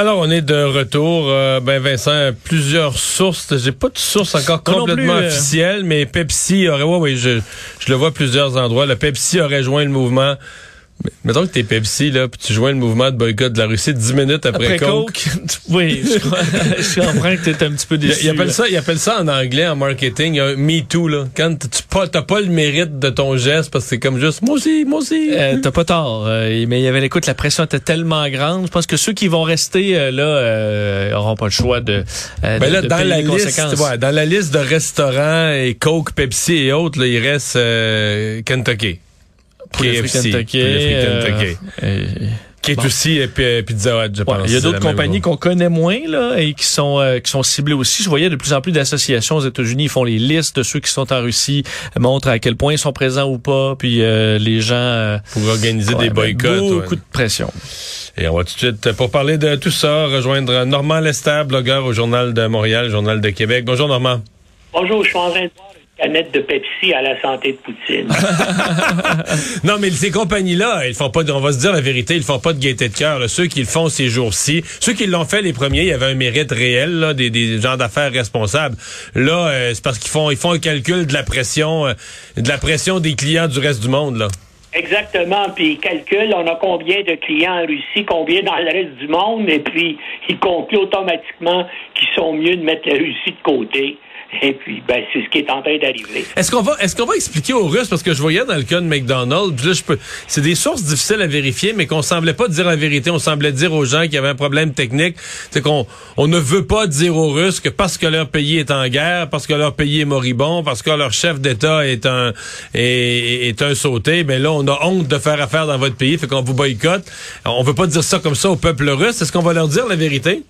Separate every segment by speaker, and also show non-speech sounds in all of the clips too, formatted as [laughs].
Speaker 1: Alors, on est de retour. Euh, ben, Vincent, plusieurs sources. J'ai pas de source encore complètement
Speaker 2: plus, euh.
Speaker 1: officielle, mais Pepsi aurait, ouais, oui, je, je le vois à plusieurs endroits. Le Pepsi aurait joint le mouvement. Mettons que t'es Pepsi, là, puis tu joins le mouvement de boycott de la Russie dix minutes après,
Speaker 2: Après
Speaker 1: Coke.
Speaker 2: Coke, [laughs] oui, je, crois- [laughs] je comprends que t'es un petit peu déçu.
Speaker 1: il appelle
Speaker 2: là.
Speaker 1: ça, il appelle ça en anglais, en marketing, un Me Too, là. Quand tu pas, t'as pas le mérite de ton geste, parce que c'est comme juste, moi aussi, moi aussi.
Speaker 2: Euh, T'as pas tort, euh, mais il y avait l'écoute, la pression était tellement grande. Je pense que ceux qui vont rester euh, là euh, auront pas le choix de, euh,
Speaker 1: Ben
Speaker 2: de-
Speaker 1: là,
Speaker 2: de
Speaker 1: dans
Speaker 2: payer
Speaker 1: la
Speaker 2: les
Speaker 1: liste,
Speaker 2: conséquences.
Speaker 1: ouais, dans la liste de restaurants et Coke, Pepsi et autres, là, il reste euh, Kentucky. KFC,
Speaker 2: Kentucky, euh, euh,
Speaker 1: Qui est
Speaker 2: bon.
Speaker 1: aussi euh, Pizza Hut, je
Speaker 2: Ouais,
Speaker 1: pense.
Speaker 2: il y a d'autres compagnies qu'on connaît moins là et qui sont euh, qui sont ciblées aussi. Je voyais de plus en plus d'associations aux États-Unis, ils font les listes de ceux qui sont en Russie, montrent à quel point ils sont présents ou pas, puis euh, les gens euh,
Speaker 1: Pour organiser
Speaker 2: ouais,
Speaker 1: des boycotts.
Speaker 2: beaucoup
Speaker 1: ouais.
Speaker 2: de pression.
Speaker 1: Et on va tout de suite, pour parler de tout ça, rejoindre Normand Lester, blogueur au Journal de Montréal, Journal de Québec. Bonjour Normand.
Speaker 3: Bonjour, je suis en train de canette de Pepsi à la santé de Poutine. [laughs]
Speaker 1: Non, mais ces compagnies-là, ils font pas, de- on va se dire la vérité, ils font pas de gaieté de cœur. Ceux qui le font ces jours-ci, ceux qui l'ont fait les premiers, il y avait un mérite réel, là, des, des gens d'affaires responsables. Là, euh, c'est parce qu'ils font, ils font un calcul de la pression, euh, de la pression des clients du reste du monde, là.
Speaker 3: Exactement, puis il calcule, on a combien de clients en Russie, combien dans le reste du monde, et puis il conclut automatiquement qu'ils sont mieux de mettre la Russie de côté. Et puis, ben, c'est ce qui est en train d'arriver.
Speaker 1: Est-ce qu'on va, est-ce qu'on va expliquer aux Russes, parce que je voyais dans le cas de McDonald's, là, je peux, c'est des sources difficiles à vérifier, mais qu'on semblait pas dire la vérité. On semblait dire aux gens qu'il y avait un problème technique. C'est qu'on, on ne veut pas dire aux Russes que parce que leur pays est en guerre, parce que leur pays est moribond, parce que leur chef d'État est un, est, est un sauté, ben là, on a honte de faire affaire dans votre pays, fait qu'on vous boycotte. On veut pas dire ça comme ça au peuple russe. Est-ce qu'on va leur dire la vérité?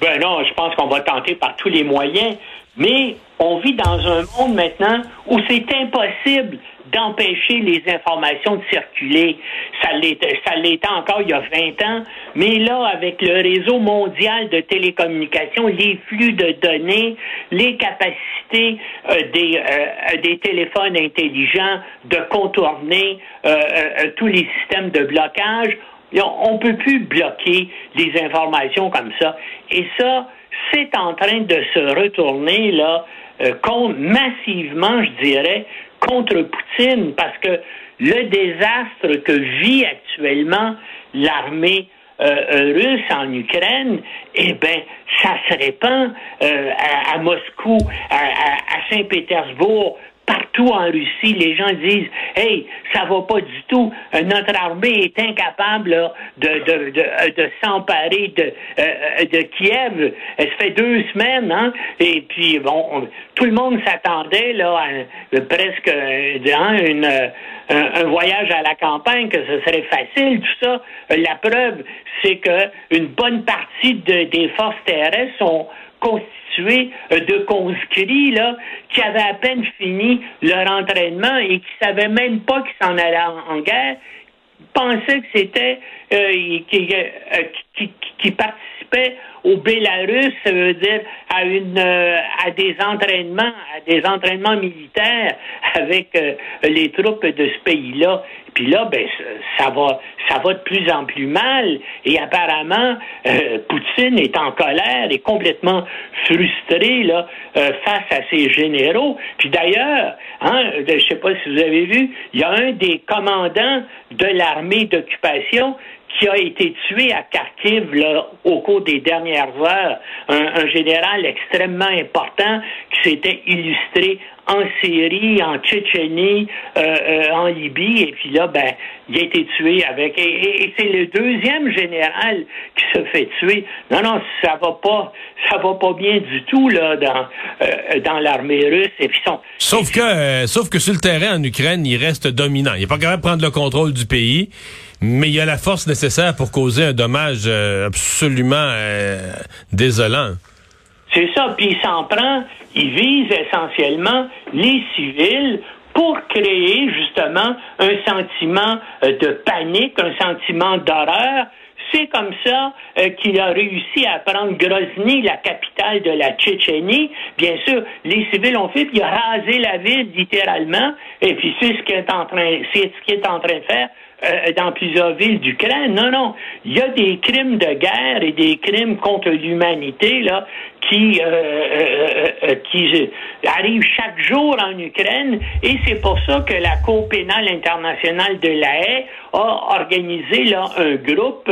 Speaker 3: Ben non, je pense qu'on va tenter par tous les moyens, mais on vit dans un monde maintenant où c'est impossible d'empêcher les informations de circuler. Ça l'était, ça l'était encore il y a 20 ans, mais là, avec le réseau mondial de télécommunications, les flux de données, les capacités euh, des, euh, des téléphones intelligents de contourner euh, euh, tous les systèmes de blocage, on ne peut plus bloquer les informations comme ça. Et ça, c'est en train de se retourner là euh, massivement, je dirais, contre Poutine, parce que le désastre que vit actuellement l'armée euh, euh, russe en Ukraine, eh ben, ça se répand euh, à, à Moscou, à, à- à Saint-Pétersbourg, partout en Russie, les gens disent Hey, ça va pas du tout. Euh, Notre armée est incapable de, de, de, euh, de s'emparer de, euh, euh, de Kiev. Ça fait deux semaines, hein? Et puis bon, on- tout le monde s'attendait là à presque hein, un, voyage à la campagne, que ce serait facile, tout ça. La preuve, c'est que une bonne partie de- des forces terrestres sont constitués euh, de conscrits là, qui avaient à peine fini leur entraînement et qui savaient même pas qu'ils s'en allaient en, guerre, pensaient que c'était euh, qui, euh, participaient au Bélarus, ça veut dire à une euh, à des entraînements, à des entraînements militaires avec euh, les troupes de ce pays-là. Puis là, ben ça- va ça va de plus en plus mal et apparemment euh, Poutine est en colère et complètement frustré là face à ses généraux. Puis d'ailleurs, hein, je sais pas si vous avez vu, il y a un des commandants de l'armée d'occupation qui a été tué à Kharkiv là, au cours des dernières heures, un, général extrêmement important qui s'était illustré en Syrie, en Tchétchénie, euh, euh, en Libye, et puis là, ben, il a été tué avec. Et, c'est le deuxième général qui se fait tuer. Non, non, ça va pas, ça va pas bien du tout là dans euh, dans l'armée russe. Et puis son,
Speaker 1: sauf que, sauf que sur le terrain en Ukraine, il reste dominant. Il est pas capable de prendre le contrôle du pays mais il y a la force nécessaire pour causer un dommage euh, absolument euh, désolant.
Speaker 3: C'est ça, puis il s'en prend, il vise essentiellement les civils pour créer justement un sentiment euh, de panique, un sentiment d'horreur. C'est comme ça qu'il a réussi à prendre Grozny, la capitale de la Tchétchénie. Bien sûr, les civils ont fait, puis il a rasé la ville littéralement. Et puis c'est ce qu'il est c'est ce qu'il est en train de faire euh, dans plusieurs villes d'Ukraine. Non, non. Il y a des crimes de guerre et des crimes contre l'humanité là qui euh, euh, qui arrivent chaque jour en Ukraine et c'est pour ça que la Cour pénale internationale de la Haye a organisé là un groupe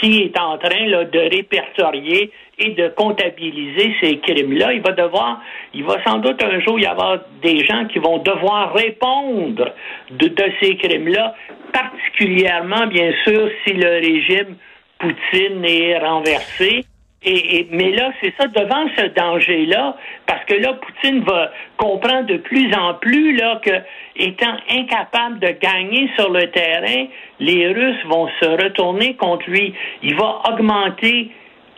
Speaker 3: qui est en train là, de répertorier et de comptabiliser ces crimes-là. Il va devoir, il va sans doute un jour y avoir des gens qui vont devoir répondre de ces crimes-là particulièrement, bien sûr, si le régime Poutine est renversé. Et, mais là, c'est ça, devant ce danger-là, parce que là, Poutine va comprendre de plus en plus là que, étant incapable de gagner sur le terrain, les Russes vont se retourner contre lui. Il va augmenter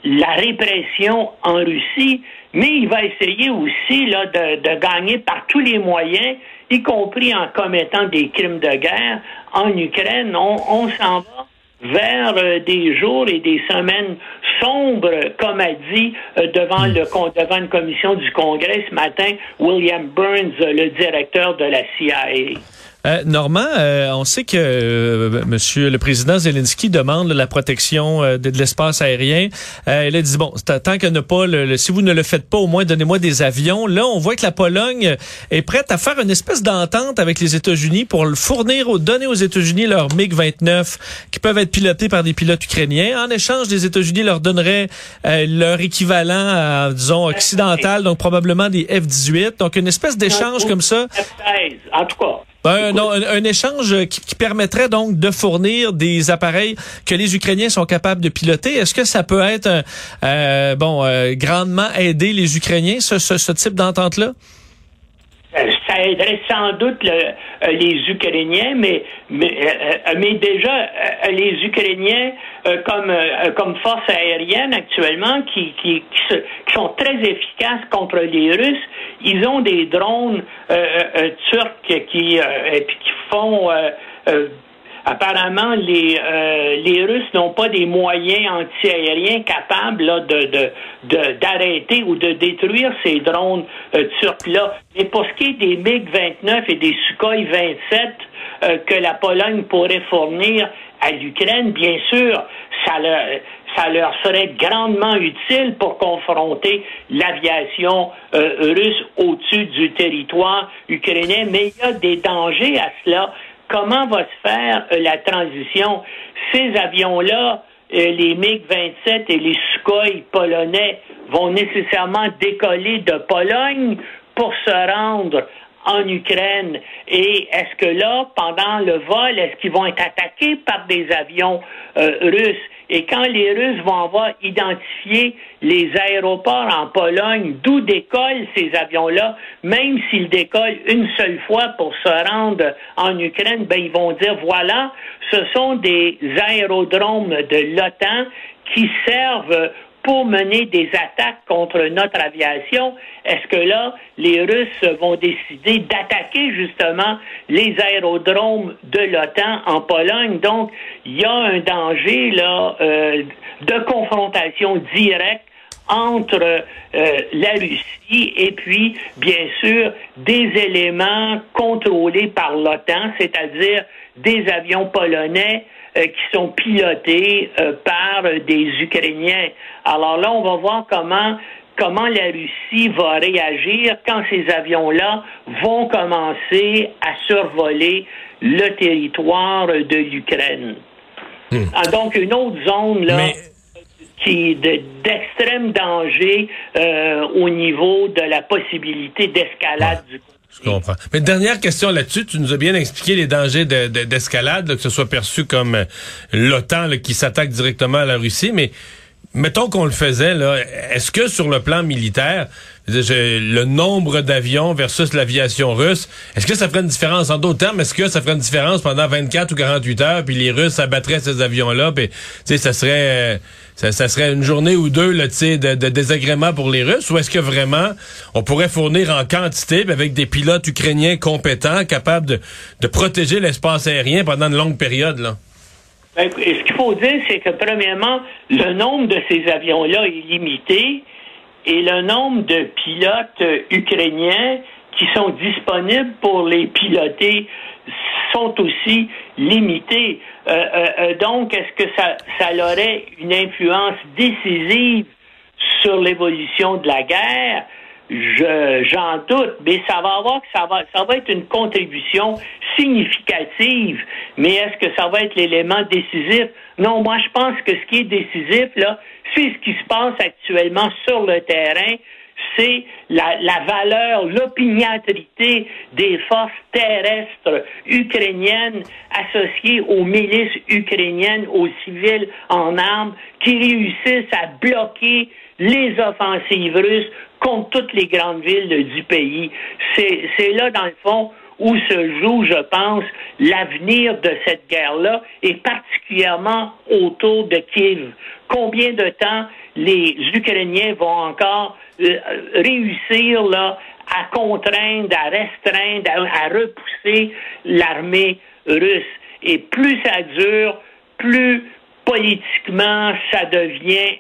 Speaker 3: la répression en Russie, mais il va essayer aussi là, de, de gagner par tous les moyens, y compris en commettant des crimes de guerre, en Ukraine, on, s'en va vers euh, des jours et des semaines sombres, comme a dit euh, devant, le, devant une commission du Congrès ce matin William Burns, le directeur de la CIA.
Speaker 2: Euh, Normand, euh, on sait que euh, Monsieur le président Zelensky demande la protection euh, de, l'espace aérien. il a dit bon, tant que ne pas le, si vous ne le faites pas, au moins donnez-moi des avions. Là, on voit que la Pologne est prête à faire une espèce d'entente avec les États-Unis pour le fournir, donner aux États-Unis leurs MiG-29 qui peuvent être pilotés par des pilotes ukrainiens. En échange, les États-Unis leur donneraient leur équivalent, disons occidental, donc probablement des F-18. Donc une espèce d'échange comme ça.
Speaker 3: En tout cas.
Speaker 2: Non, un, échange qui, permettrait donc de fournir des appareils que les Ukrainiens sont capables de piloter. Est-ce que ça peut être euh, bon euh, grandement aider les Ukrainiens ce, ce, type d'entente-là?
Speaker 3: Euh, ça aiderait sans doute les Ukrainiens, mais mais, mais déjà les Ukrainiens comme comme force aérienne actuellement qui qui, qui sont très efficaces contre les Russes ils ont des drones euh, euh, euh turcs qui, puis qui font apparemment les les Russes n'ont pas des moyens antiaériens capables là, de d'arrêter ou de détruire ces drones turcs là. Mais pour ce qui est des MiG 29 et des Sukhoi 27 que la Pologne pourrait fournir à l'Ukraine, bien sûr, ça leur, ça leur serait grandement utile pour confronter l'aviation euh, russe au-dessus du territoire ukrainien. Mais il y a des dangers à cela. Comment va se faire euh, la transition? Ces avions-là, euh, les MiG-27 et les Sukhoi polonais vont nécessairement décoller de Pologne pour se rendre en Ukraine. Et est-ce que là, pendant le vol, est-ce qu'ils vont être attaqués par des avions russes? Et quand les Russes vont avoir identifié les aéroports en Pologne, d'où décollent ces avions-là, même s'ils décollent une seule fois pour se rendre en Ukraine, ben ils vont dire voilà, ce sont des aérodromes de l'OTAN qui servent pour mener des attaques contre notre aviation, est-ce que là, les Russes vont décider d'attaquer justement les aérodromes de l'OTAN en Pologne? Donc, il y a un danger là euh, de confrontation directe entre euh, la Russie et puis, bien sûr, des éléments contrôlés par l'OTAN, c'est-à-dire des avions polonais qui sont pilotés euh, par des Ukrainiens. Alors là, on va voir comment comment la Russie va réagir quand ces avions-là vont commencer à survoler le territoire de l'Ukraine. Ah, donc, une autre zone, là.
Speaker 1: Mais-
Speaker 3: qui est de- d'extrême danger euh, au niveau de la possibilité d'escalade du
Speaker 1: Je comprends. Mais dernière question là-dessus, tu nous as bien expliqué les dangers de- de- d'escalade, que ce soit perçu comme euh, l'OTAN qui s'attaque directement à la Russie, mais mettons qu'on le faisait, là, est-ce que sur le plan militaire, le nombre d'avions versus l'aviation russe, est-ce que ça ferait une différence? En d'autres termes, est-ce que ça ferait une différence pendant 24 ou 48 heures, puis les Russes abattraient ces avions-là, puis ça serait... ça, serait une journée ou deux de, de désagréments pour les Russes, ou est-ce que vraiment on pourrait fournir en quantité avec des pilotes ukrainiens compétents, capables de, de protéger l'espace aérien pendant une longue période? Là?
Speaker 3: Ben, ce qu'il faut dire, c'est que premièrement, le nombre de ces avions-là est limité et le nombre de pilotes euh, ukrainiens qui sont disponibles pour les piloter sont aussi limités. Euh, euh, euh, donc, est-ce que ça, ça aurait une influence décisive sur l'évolution de la guerre? Je, j'en doute, mais ça va avoir ça va, ça va être une contribution significative. Mais est-ce que ça va être l'élément décisif? Non, moi je pense que ce qui est décisif, là, c'est ce qui se passe actuellement sur le terrain. C'est la, la valeur, l'opiniâtrité des forces terrestres ukrainiennes associées aux milices ukrainiennes, aux civils en armes, qui réussissent à bloquer les offensives russes contre toutes les grandes villes du pays. C'est c'est là, dans le fond, où se joue, je pense, l'avenir de cette guerre-là, et particulièrement autour de Kiev. Combien de temps les Ukrainiens vont encore euh, réussir là, à contraindre, à restreindre, à, à repousser l'armée russe? Et plus ça dure, plus politiquement ça devient